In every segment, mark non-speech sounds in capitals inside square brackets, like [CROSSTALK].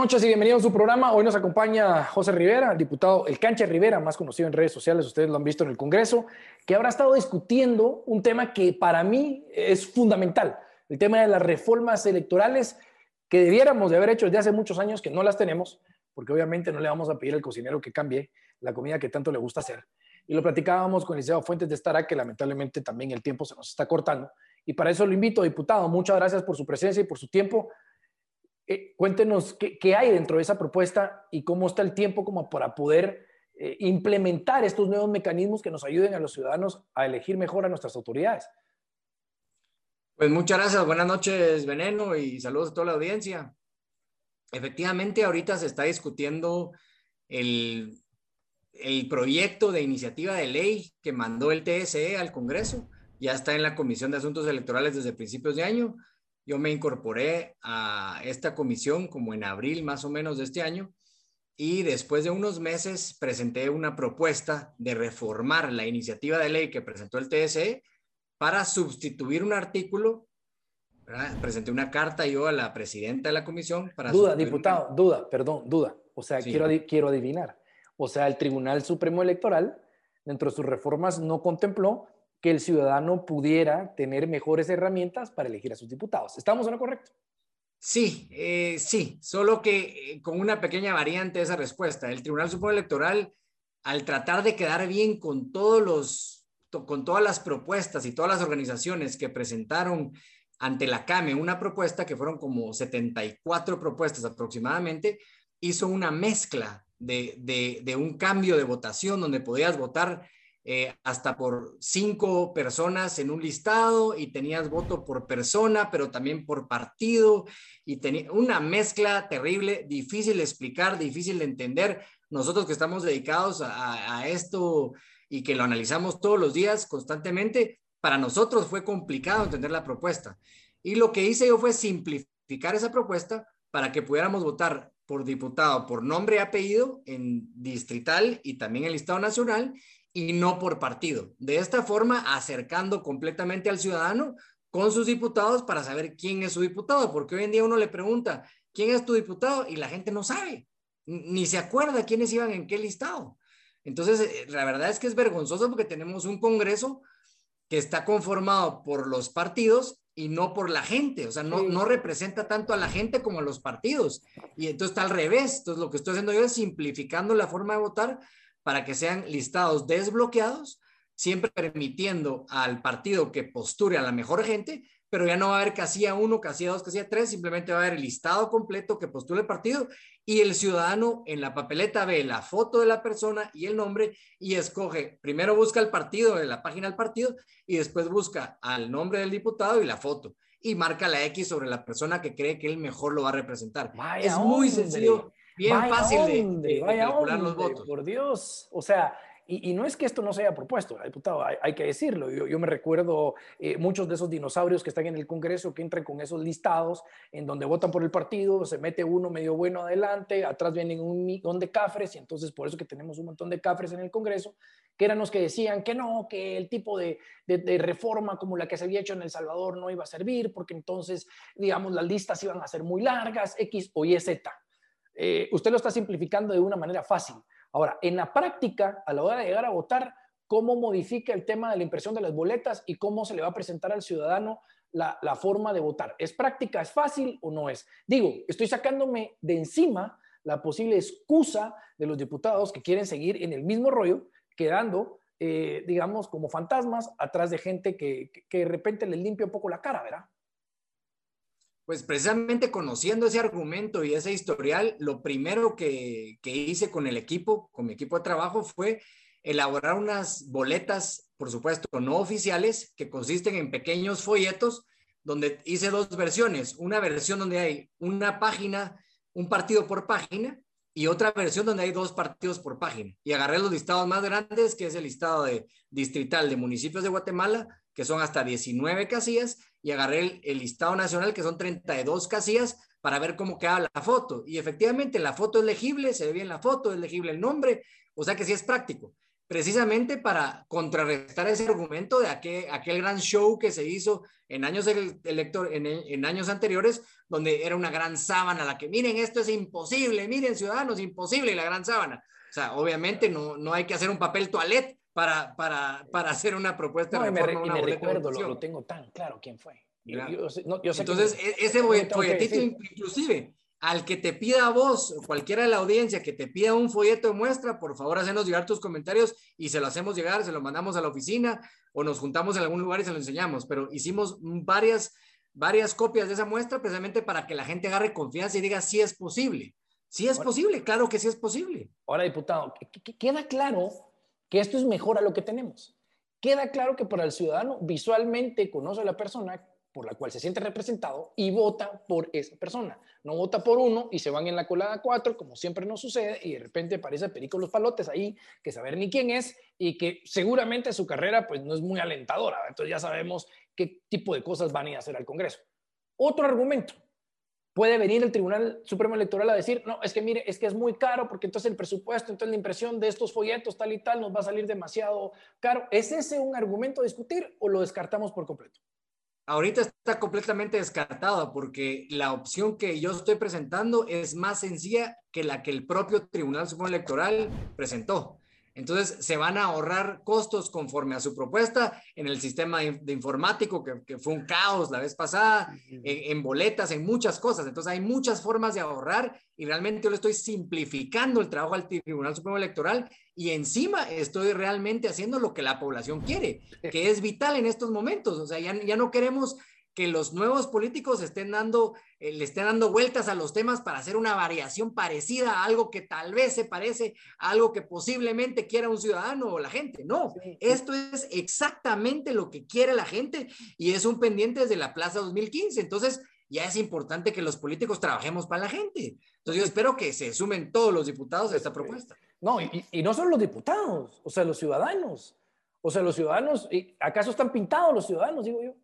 noches y bienvenidos a su programa. Hoy nos acompaña José Rivera, el diputado El Cancha Rivera, más conocido en redes sociales, ustedes lo han visto en el Congreso, que habrá estado discutiendo un tema que para mí es fundamental, el tema de las reformas electorales que debiéramos de haber hecho desde hace muchos años, que no las tenemos, porque obviamente no le vamos a pedir al cocinero que cambie la comida que tanto le gusta hacer. Y lo platicábamos con licenciado Fuentes de Estará, que lamentablemente también el tiempo se nos está cortando. Y para eso lo invito, diputado. Muchas gracias por su presencia y por su tiempo. Eh, cuéntenos qué, hay dentro de esa propuesta y cómo está el tiempo como para poder eh, implementar estos nuevos mecanismos que nos ayuden a los ciudadanos a elegir mejor a nuestras autoridades. Pues muchas gracias, buenas noches Veneno y saludos a toda la audiencia. Efectivamente, ahorita se está discutiendo el, el proyecto de iniciativa de ley que mandó el TSE al Congreso. Ya está en la Comisión de Asuntos Electorales desde principios de año yo me incorporé a esta comisión como en abril más o menos de este año y después de unos meses presenté una propuesta de reformar la iniciativa de ley que presentó el TSE para sustituir un artículo. Presenté una carta yo a la presidenta de la comisión para... Duda, diputado, duda, perdón, duda. O sea, quiero, quiero adivinar. O sea, el Tribunal Supremo Electoral, dentro de sus reformas, no contempló que el ciudadano pudiera tener mejores herramientas para elegir a sus diputados. ¿Estamos en lo correcto? Sí, eh, sí, solo que eh, con una pequeña variante de esa respuesta. El Tribunal Supremo Electoral, al tratar de quedar bien con todos los, con todas las propuestas y todas las organizaciones que presentaron ante la CAME una propuesta, que fueron como 74 propuestas aproximadamente, hizo una mezcla de, de, de un cambio de votación donde podías votar eh, hasta por cinco personas en un listado y tenías voto por persona, pero también por partido y tenía una mezcla terrible, difícil de explicar, difícil de entender. Nosotros que estamos dedicados a, esto y que lo analizamos todos los días constantemente, para nosotros fue complicado entender la propuesta. Y lo que hice yo fue simplificar esa propuesta para que pudiéramos votar por diputado por nombre y apellido en distrital y también en listado nacional y no por partido. De esta forma, acercando completamente al ciudadano con sus diputados para saber quién es su diputado, porque hoy en día uno le pregunta, ¿quién es tu diputado? Y la gente no sabe, ni se acuerda quiénes iban en qué listado. Entonces, eh, la verdad es que es vergonzoso porque tenemos un Congreso que está conformado por los partidos y no por la gente, o sea, no, no representa tanto a la gente como a los partidos. Y entonces está al revés. Entonces, lo que estoy haciendo yo es simplificando la forma de votar para que sean listados desbloqueados, siempre permitiendo al partido que posture a la mejor gente, pero ya no va a haber casilla 1, casilla 2, casilla 3, simplemente va a haber el listado completo que postule el partido y el ciudadano en la papeleta ve la foto de la persona y el nombre y escoge, primero busca el partido en la página del partido y después busca al nombre del diputado y la foto y marca la X sobre la persona que cree que él mejor lo va a representar. es muy sencillo bien fácil de, calcular los votos. Por Dios, o sea, y, no es que esto no se haya propuesto, diputado, hay, que decirlo. Yo, me recuerdo eh, muchos de esos dinosaurios que están en el Congreso que entran con esos listados en donde votan por el partido, se mete uno medio bueno adelante, atrás vienen un montón de cafres y entonces por eso que tenemos un montón de cafres en el Congreso, que eran los que decían que no, que el tipo de, de reforma como la que se había hecho en El Salvador no iba a servir porque entonces, digamos, las listas iban a ser muy largas, X o Y, Z. Eh, usted lo está simplificando de una manera fácil. Ahora, en la práctica, a la hora de llegar a votar, ¿cómo modifica el tema de la impresión de las boletas y cómo se le va a presentar al ciudadano la, forma de votar? ¿Es práctica, es fácil o no es? Digo, estoy sacándome de encima la posible excusa de los diputados que quieren seguir en el mismo rollo, quedando, eh, digamos, como fantasmas atrás de gente que, que de repente les limpia un poco la cara, ¿verdad? Pues precisamente conociendo ese argumento y ese historial, lo primero que, hice con el equipo, con mi equipo de trabajo, fue elaborar unas boletas, por supuesto, no oficiales, que consisten en pequeños folletos, donde hice dos versiones. Una versión donde hay una página, un partido por página, y otra versión donde hay dos partidos por página. Y agarré los listados más grandes, que es el listado de distrital de municipios de Guatemala, que son hasta 19 casillas, y agarré el, listado nacional, que son 32 casillas, para ver cómo queda la foto. Y efectivamente, la foto es legible, se ve bien la foto, es legible el nombre, o sea que sí es práctico. precisamente para contrarrestar ese argumento de aquel, aquel gran show que se hizo en años, elector, en, en, años anteriores, donde era una gran sábana la que, miren, esto es imposible, miren, ciudadanos, imposible la gran sábana. O sea, obviamente no, no hay que hacer un papel toilet para, para, para hacer una propuesta no, de reforma. Y me, recuerdo, lo, lo, tengo tan claro quién fue. Entonces, e, ese folletito inclusive al que te pida a vos, cualquiera de la audiencia que te pida un folleto de muestra, por favor, hacenos llegar tus comentarios y se lo hacemos llegar, se lo mandamos a la oficina o nos juntamos en algún lugar y se lo enseñamos. Pero hicimos varias, varias copias de esa muestra precisamente para que la gente agarre confianza y diga si es posible. Si es posible, claro que sí es posible. Ahora, diputado, queda claro que esto es mejor a lo que tenemos. Queda claro que para el ciudadano visualmente conoce a la persona, por la cual se siente representado y vota por esa persona. No vota por uno y se van en la colada cuatro, como siempre nos sucede, y de repente aparece Perico los Palotes ahí, que saber ni quién es y que seguramente su carrera pues no es muy alentadora. Entonces ya sabemos qué tipo de cosas van a ir a hacer al Congreso. Otro argumento. Puede venir el Tribunal Supremo Electoral a decir, no, es que mire, es que es muy caro porque entonces el presupuesto, entonces la impresión de estos folletos tal y tal nos va a salir demasiado caro. ¿Es ese un argumento a discutir o lo descartamos por completo? ahorita está completamente descartada porque la opción que yo estoy presentando es más sencilla que la que el propio Tribunal Supremo Electoral presentó. Entonces, se van a ahorrar costos conforme a su propuesta en el sistema de, informático, que, fue un caos la vez pasada, en, boletas, en muchas cosas. Entonces, hay muchas formas de ahorrar y realmente yo le estoy simplificando el trabajo al Tribunal Supremo Electoral y encima estoy realmente haciendo lo que la población quiere, que es vital en estos momentos. O sea, ya, ya no queremos que los nuevos políticos estén dando, eh, le estén dando vueltas a los temas para hacer una variación parecida a algo que tal vez se parece a algo que posiblemente quiera un ciudadano o la gente. No, esto es exactamente lo que quiere la gente y es un pendiente desde la Plaza 2015. Entonces, ya es importante que los políticos trabajemos para la gente. Entonces, yo espero que se sumen todos los diputados a esta propuesta. No, y, y no solo los diputados, o sea, los ciudadanos. O sea, los ciudadanos, ¿acaso están pintados los ciudadanos, digo yo?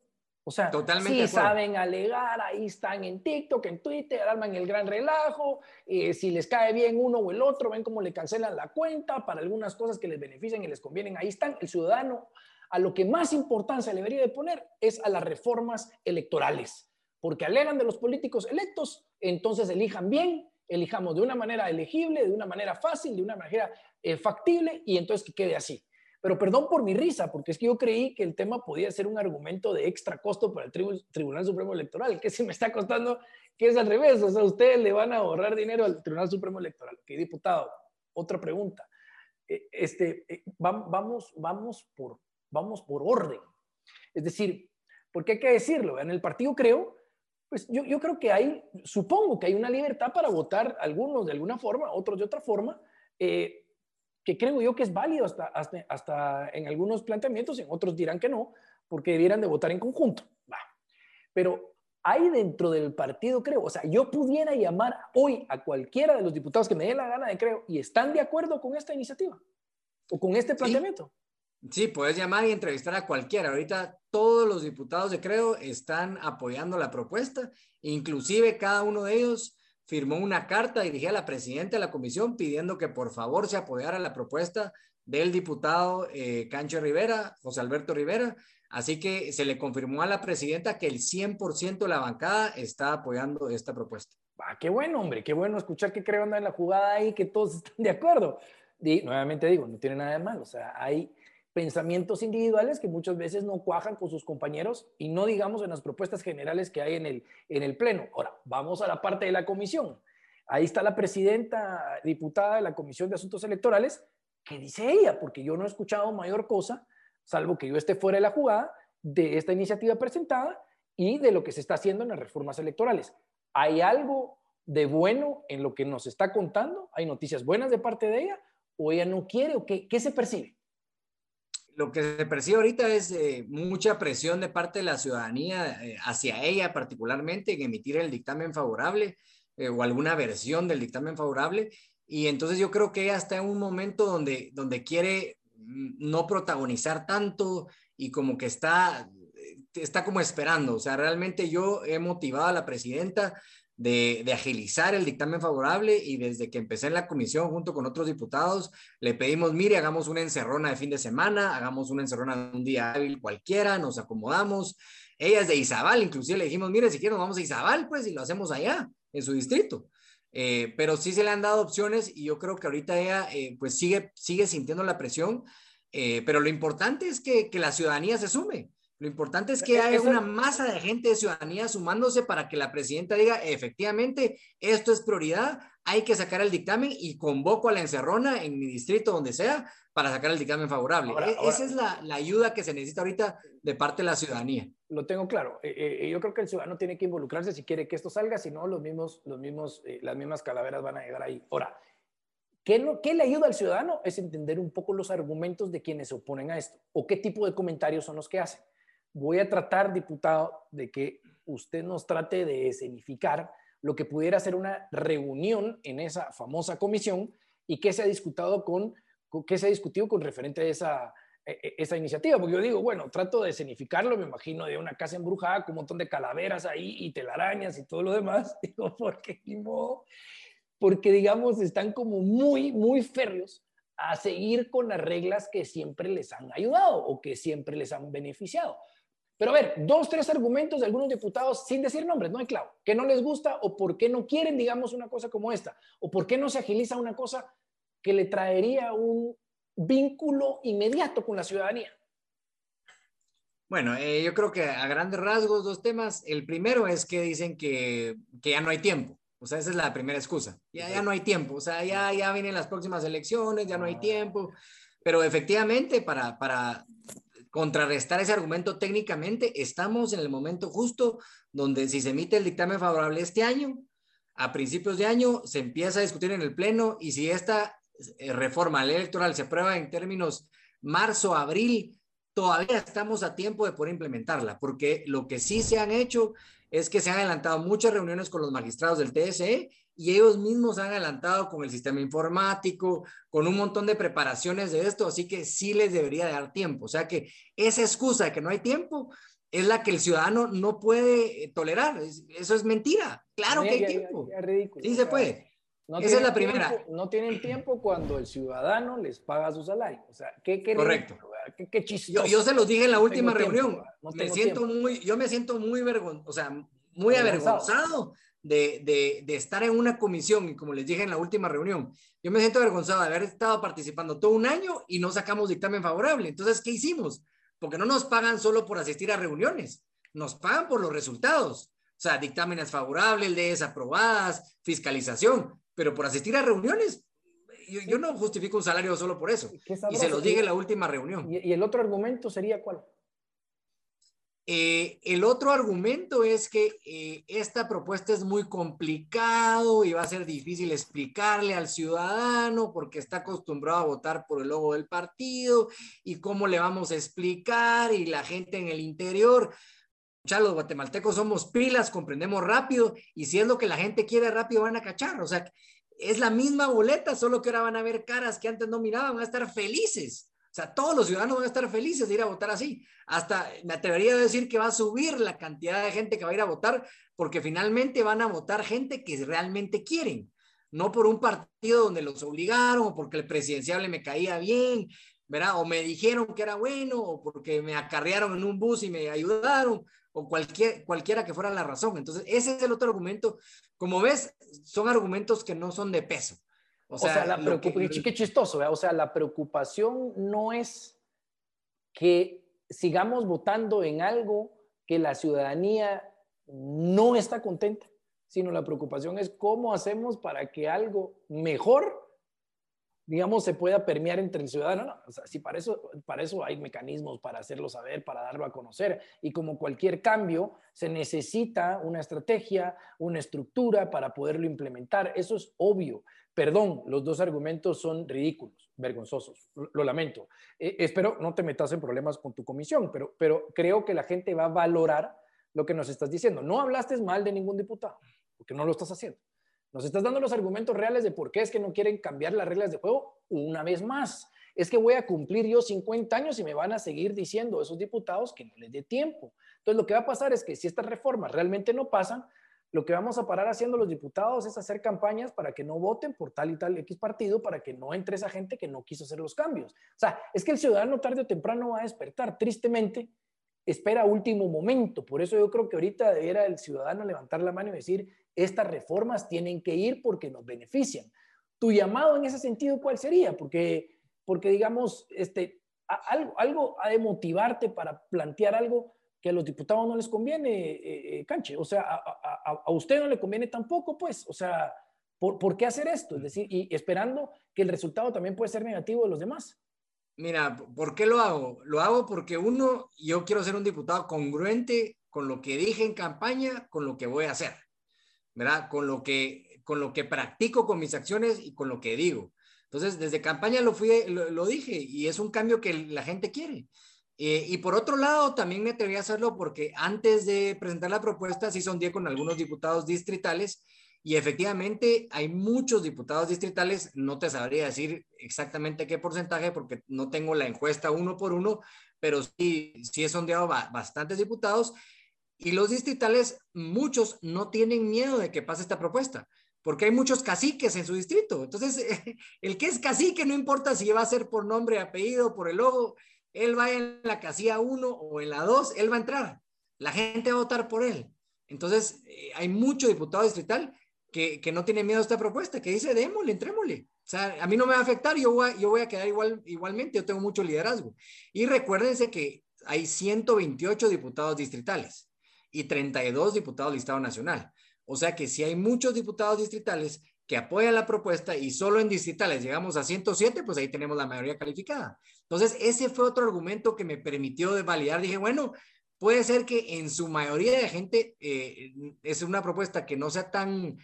O sea, Totalmente sí saben alegar, ahí están en TikTok, en Twitter, arman el gran relajo, eh, si les cae bien uno o el otro, ven cómo le cancelan la cuenta para algunas cosas que les benefician y les convienen, ahí están. El ciudadano a lo que más importancia le debería de poner es a las reformas electorales, porque alegan de los políticos electos, entonces elijan bien, elijamos de una manera elegible, de una manera fácil, de una manera eh, factible y entonces que quede así. Pero perdón por mi risa, porque es que yo creí que el tema podía ser un argumento de extra costo para el Tribunal Supremo Electoral, que si me está costando, que es al revés, o sea, ustedes le van a ahorrar dinero al Tribunal Supremo Electoral. Que diputado, otra pregunta. Eh, este, eh, vamos, vamos, por, vamos por orden. Es decir, porque hay que decirlo, en el partido creo, pues yo, yo creo que hay, supongo que hay una libertad para votar algunos de alguna forma, otros de otra forma, eh, que creo yo que es válido hasta, hasta, en algunos planteamientos, en otros dirán que no, porque debieran de votar en conjunto. Pero hay dentro del partido, creo, o sea, yo pudiera llamar hoy a cualquiera de los diputados que me dé la gana de creo y están de acuerdo con esta iniciativa o con este planteamiento. Sí, puedes llamar y entrevistar a cualquiera. Ahorita todos los diputados de Creo están apoyando la propuesta, inclusive cada uno de ellos firmó una carta dirigida a la presidenta de la comisión pidiendo que por favor se apoyara la propuesta del diputado eh, Cancho Rivera, José Alberto Rivera. Así que se le confirmó a la presidenta que el 100% de la bancada está apoyando esta propuesta. Ah, qué bueno, hombre, qué bueno escuchar que creo anda en la jugada ahí, que todos [LAUGHS] están de acuerdo. Y nuevamente digo, no tiene nada de malo, o sea, hay pensamientos individuales que muchas veces no cuajan con sus compañeros y no digamos en las propuestas generales que hay en el, en el Pleno. Ahora, vamos a la parte de la comisión. Ahí está la presidenta diputada de la Comisión de Asuntos Electorales. ¿Qué dice ella? Porque yo no he escuchado mayor cosa, salvo que yo esté fuera de la jugada, de esta iniciativa presentada y de lo que se está haciendo en las reformas electorales. ¿Hay algo de bueno en lo que nos está contando? ¿Hay noticias buenas de parte de ella? ¿O ella no quiere? ¿O qué, qué se percibe? Lo que se percibe ahorita es eh, mucha presión de parte de la ciudadanía eh, hacia ella particularmente en emitir el dictamen favorable eh, o alguna versión del dictamen favorable. Y entonces yo creo que ella está en un momento donde, donde quiere mm, no protagonizar tanto y como que está, está como esperando. O sea, realmente yo he motivado a la presidenta de, agilizar el dictamen favorable y desde que empecé en la comisión junto con otros diputados, le pedimos, mire, hagamos una encerrona de fin de semana, hagamos una encerrona de un día hábil cualquiera, nos acomodamos. Ella es de Izabal, inclusive le dijimos, mire, si quieren vamos a Izabal, pues, y lo hacemos allá, en su distrito. Eh, pero sí se le han dado opciones y yo creo que ahorita ella eh, pues sigue, sigue sintiendo la presión, eh, pero lo importante es que, que la ciudadanía se sume. Lo importante es que haya una masa de gente de ciudadanía sumándose para que la presidenta diga, efectivamente, esto es prioridad, hay que sacar el dictamen y convoco a la encerrona en mi distrito, donde sea, para sacar el dictamen favorable. E, esa es la, ayuda que se necesita ahorita de parte de la ciudadanía. Lo tengo claro. Eh, eh, yo creo que el ciudadano tiene que involucrarse si quiere que esto salga, si no, los mismos, los mismos, eh, las mismas calaveras van a llegar ahí. Ahora, ¿Qué, ¿Qué, le ayuda al ciudadano? Es entender un poco los argumentos de quienes se oponen a esto o qué tipo de comentarios son los que hacen voy a tratar, diputado, de que usted nos trate de escenificar lo que pudiera ser una reunión en esa famosa comisión y que se ha discutido con, que se ha discutido con referente a esa, e, e, esa iniciativa, porque yo digo, bueno, trato de escenificarlo, me imagino de una casa embrujada con un montón de calaveras ahí y telarañas y todo lo demás, [LAUGHS] digo, porque, porque digamos, están como muy, muy férreos a seguir con las reglas que siempre les han ayudado o que siempre les han beneficiado. Pero a ver, dos, tres argumentos de algunos diputados, sin decir nombres, no hay clavo, que no les gusta o por qué no quieren, digamos, una cosa como esta, o por qué no se agiliza una cosa que le traería un vínculo inmediato con la ciudadanía. Bueno, eh, yo creo que a grandes rasgos dos temas. El primero es que dicen que, que, ya no hay tiempo. O sea, esa es la primera excusa. Ya, ya no hay tiempo. O sea, ya, ya vienen las próximas elecciones, ya no hay ah. tiempo. Pero efectivamente, para, para contrarrestar ese argumento técnicamente, estamos en el momento justo donde si se emite el dictamen favorable este año, a principios de año se empieza a discutir en el Pleno y si esta eh, reforma electoral se aprueba en términos marzo, abril, todavía estamos a tiempo de poder implementarla, porque lo que sí se han hecho es que se han adelantado muchas reuniones con los magistrados del TSE y ellos mismos han adelantado con el sistema informático, con un montón de preparaciones de esto, así que sí les debería dar tiempo. O sea que esa excusa de que no hay tiempo es la que el ciudadano no puede eh, tolerar. Eso es mentira. Claro que hay tiempo. Sí se puede. esa es la primera. no tienen tiempo cuando el ciudadano les paga su salario. O sea, ¿qué, qué Correcto. Qué, qué chistoso. Yo, se los dije en la última reunión. me siento muy, yo me siento muy o sea, muy avergonzado de, estar en una comisión, y como les dije en la última reunión, yo me siento avergonzado de haber estado participando todo un año y no sacamos dictamen favorable. Entonces, ¿qué hicimos? Porque no nos pagan solo por asistir a reuniones, nos pagan por los resultados. O sea, dictámenes favorables, leyes aprobadas, fiscalización, pero por asistir a reuniones, yo, no justifico un salario solo por eso. Y se lo dije en la última reunión. ¿Y el otro argumento sería cuál? Eh, el otro argumento es que eh, esta propuesta es muy complicado y va a ser difícil explicarle al ciudadano porque está acostumbrado a votar por el logo del partido y cómo le vamos a explicar y la gente en el interior. Ya los guatemaltecos somos pilas, comprendemos rápido y si es lo que la gente quiere rápido van a cachar. O sea, es la misma boleta, solo que ahora van a ver caras que antes no miraban, van a estar felices. O sea, todos los ciudadanos van a estar felices de ir a votar así. Hasta me atrevería a decir que va a subir la cantidad de gente que va a ir a votar porque finalmente van a votar gente que realmente quieren, no por un partido donde los obligaron o porque el presidenciable me caía bien, ¿verdad? O me dijeron que era bueno o porque me acarrearon en un bus y me ayudaron o cualquier, cualquiera que fuera la razón. Entonces, ese es el otro argumento. Como ves, son argumentos que no son de peso. O sea, la preocupación, qué chistoso, o sea, la preocupación no es que sigamos votando en algo que la ciudadanía no está contenta, sino la preocupación es cómo hacemos para que algo mejor digamos, se pueda permear entre el ciudadano. Sí, para eso, para eso hay mecanismos para hacerlo saber, para darlo a conocer. Y como cualquier cambio, se necesita una estrategia, una estructura para poderlo implementar. Eso es obvio. Perdón, los dos argumentos son ridículos, vergonzosos. Lo, lamento. Eh, espero no te metas en problemas con tu comisión, pero, pero creo que la gente va a valorar lo que nos estás diciendo. No hablaste mal de ningún diputado, porque no lo estás haciendo. Nos estás dando los argumentos reales de por qué es que no quieren cambiar las reglas de juego una vez más. Es que voy a cumplir yo 50 años y me van a seguir diciendo esos diputados que no les dé tiempo. Entonces, lo que va a pasar es que si estas reformas realmente no pasan, lo que vamos a parar haciendo los diputados es hacer campañas para que no voten por tal y tal X partido, para que no entre esa gente que no quiso hacer los cambios. O sea, es que el ciudadano tarde o temprano va a despertar. Tristemente, espera último momento. Por eso yo creo que ahorita debiera el ciudadano levantar la mano y decir, estas reformas tienen que ir porque nos benefician. Tu llamado en ese sentido, ¿cuál sería? Porque, porque digamos, este, algo, algo ha de motivarte para plantear algo que a los diputados no les conviene, eh, eh, Canche. O sea, a, usted no le conviene tampoco, pues. O sea, ¿por, ¿por, qué hacer esto? Es decir, y esperando que el resultado también puede ser negativo de los demás. Mira, ¿por qué lo hago? Lo hago porque uno, yo quiero ser un diputado congruente con lo que dije en campaña, con lo que voy a hacer, ¿verdad? Con lo que, con lo que practico con mis acciones y con lo que digo. Entonces, desde campaña lo, fui, lo dije y es un cambio que la gente quiere. Eh, y por otro lado, también me atreví a hacerlo porque antes de presentar la propuesta, sí son día con algunos diputados distritales y efectivamente hay muchos diputados distritales, no te sabría decir exactamente qué porcentaje porque no tengo la encuesta uno por uno, pero sí, sí he sondeado bastantes diputados y los distritales, muchos no tienen miedo de que pase esta propuesta porque hay muchos caciques en su distrito. Entonces, [LAUGHS] el que es cacique, no importa si va a ser por nombre, apellido, por el logo, él va en la casilla 1 o en la 2, él va a entrar. La gente va a votar por él. Entonces, eh, hay mucho diputado distrital que, que, no tiene miedo a esta propuesta, que dice, démosle, entrémosle. O sea, a mí no me va a afectar, yo voy a, yo voy a quedar igual, igualmente, yo tengo mucho liderazgo. Y recuérdense que hay 128 diputados distritales y 32 diputados del Estado Nacional. O sea que si hay muchos diputados distritales que apoyan la propuesta y solo en distritales llegamos a 107, pues ahí tenemos la mayoría calificada. Entonces, ese fue otro argumento que me permitió validar. Dije, bueno, puede ser que en su mayoría de gente eh, es una propuesta que no sea tan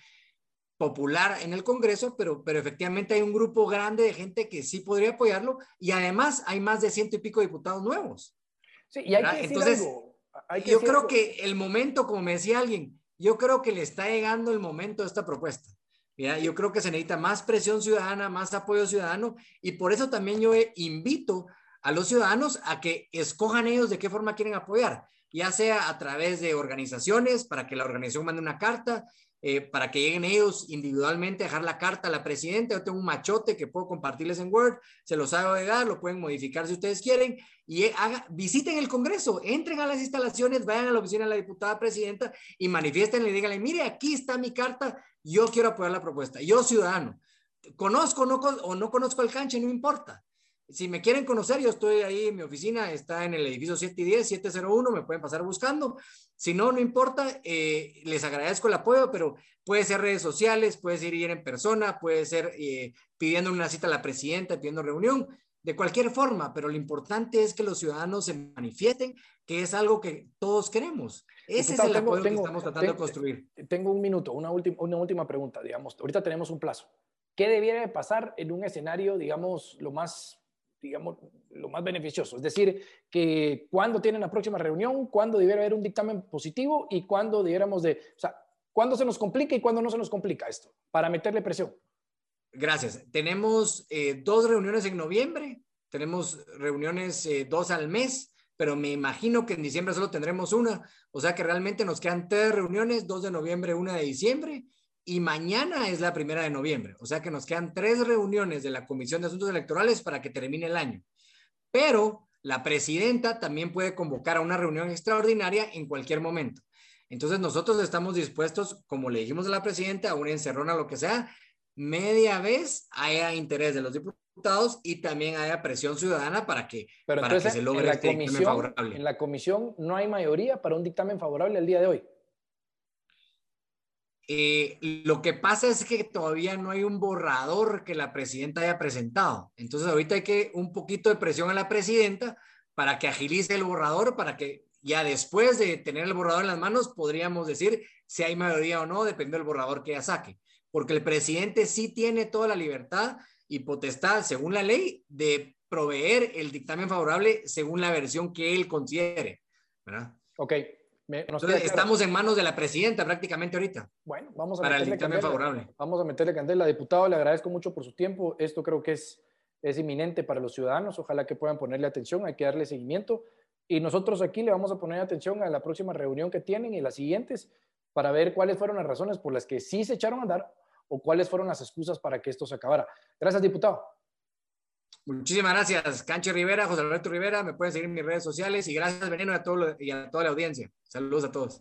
popular en el Congreso, pero, pero efectivamente hay un grupo grande de gente que sí podría apoyarlo y además hay más de ciento y pico diputados nuevos. Sí, y hay que decir Entonces, yo creo que el momento, como me decía alguien, yo creo que le está llegando el momento de esta propuesta. Mira, yo creo que se necesita más presión ciudadana, más apoyo ciudadano y por eso también yo invito a los ciudadanos a que escojan ellos de qué forma quieren apoyar, ya sea a través de organizaciones, para que la organización mande una carta, eh, para que lleguen ellos individualmente a dejar la carta a la presidenta. Yo tengo un machote que puedo compartirles en Word, se los hago llegar, lo pueden modificar si ustedes quieren y eh, visiten el Congreso, entren a las instalaciones, vayan a la oficina de la diputada presidenta y manifiesten y díganle, mire, aquí está mi carta, yo quiero apoyar la propuesta, yo ciudadano. Conozco no, o no conozco el canche, no importa si me quieren conocer, yo estoy ahí en mi oficina, está en el edificio 710, 701, me pueden pasar buscando. Si no, no importa, eh, les agradezco el apoyo, pero puede ser redes sociales, puede ser ir en persona, puede ser eh, pidiendo una cita a la presidenta, pidiendo reunión, de cualquier forma, pero lo importante es que los ciudadanos se manifiesten, que es algo que todos queremos. Ese es el apoyo que estamos tratando de construir. Tengo un minuto, una, última una última pregunta, digamos. Ahorita tenemos un plazo. ¿Qué debiera pasar en un escenario, digamos, lo más digamos, lo más beneficioso. Es decir, que cuándo tienen la próxima reunión, cuándo debiera haber un dictamen positivo y cuándo debiéramos de, o sea, cuándo se nos complica y cuándo no se nos complica esto, para meterle presión. Gracias. Tenemos eh, dos reuniones en noviembre, tenemos reuniones eh, dos al mes, pero me imagino que en diciembre solo tendremos una, o sea que realmente nos quedan tres reuniones, dos de noviembre, una de diciembre, y mañana es la primera de noviembre. O sea que nos quedan tres reuniones de la Comisión de Asuntos Electorales para que termine el año. Pero la presidenta también puede convocar a una reunión extraordinaria en cualquier momento. Entonces nosotros estamos dispuestos, como le dijimos a la presidenta, a una encerrona, lo que sea, media vez haya interés de los diputados y también haya presión ciudadana para que, para que se logre este dictamen favorable. En la comisión no hay mayoría para un dictamen favorable el día de hoy. Eh, lo que pasa es que todavía no hay un borrador que la presidenta haya presentado. Entonces ahorita hay que un poquito de presión a la presidenta para que agilice el borrador, para que ya después de tener el borrador en las manos podríamos decir si hay mayoría o no, depende del borrador que ella saque. Porque el presidente sí tiene toda la libertad y potestad, según la ley, de proveer el dictamen favorable según la versión que él considere. ¿verdad? Ok, estamos en manos de la presidenta prácticamente ahorita. Bueno, vamos a para el dictamen favorable. Vamos a meterle candela. Diputado, le agradezco mucho por su tiempo. Esto creo que es, es inminente para los ciudadanos. Ojalá que puedan ponerle atención. Hay que darle seguimiento. Y nosotros aquí le vamos a poner atención a la próxima reunión que tienen y las siguientes para ver cuáles fueron las razones por las que sí se echaron a andar o cuáles fueron las excusas para que esto se acabara. Gracias, diputado. Muchísimas gracias, Canche Rivera, José Alberto Rivera. Me pueden seguir en mis redes sociales y gracias, Veneno, a todo y a toda la audiencia. Saludos a todos.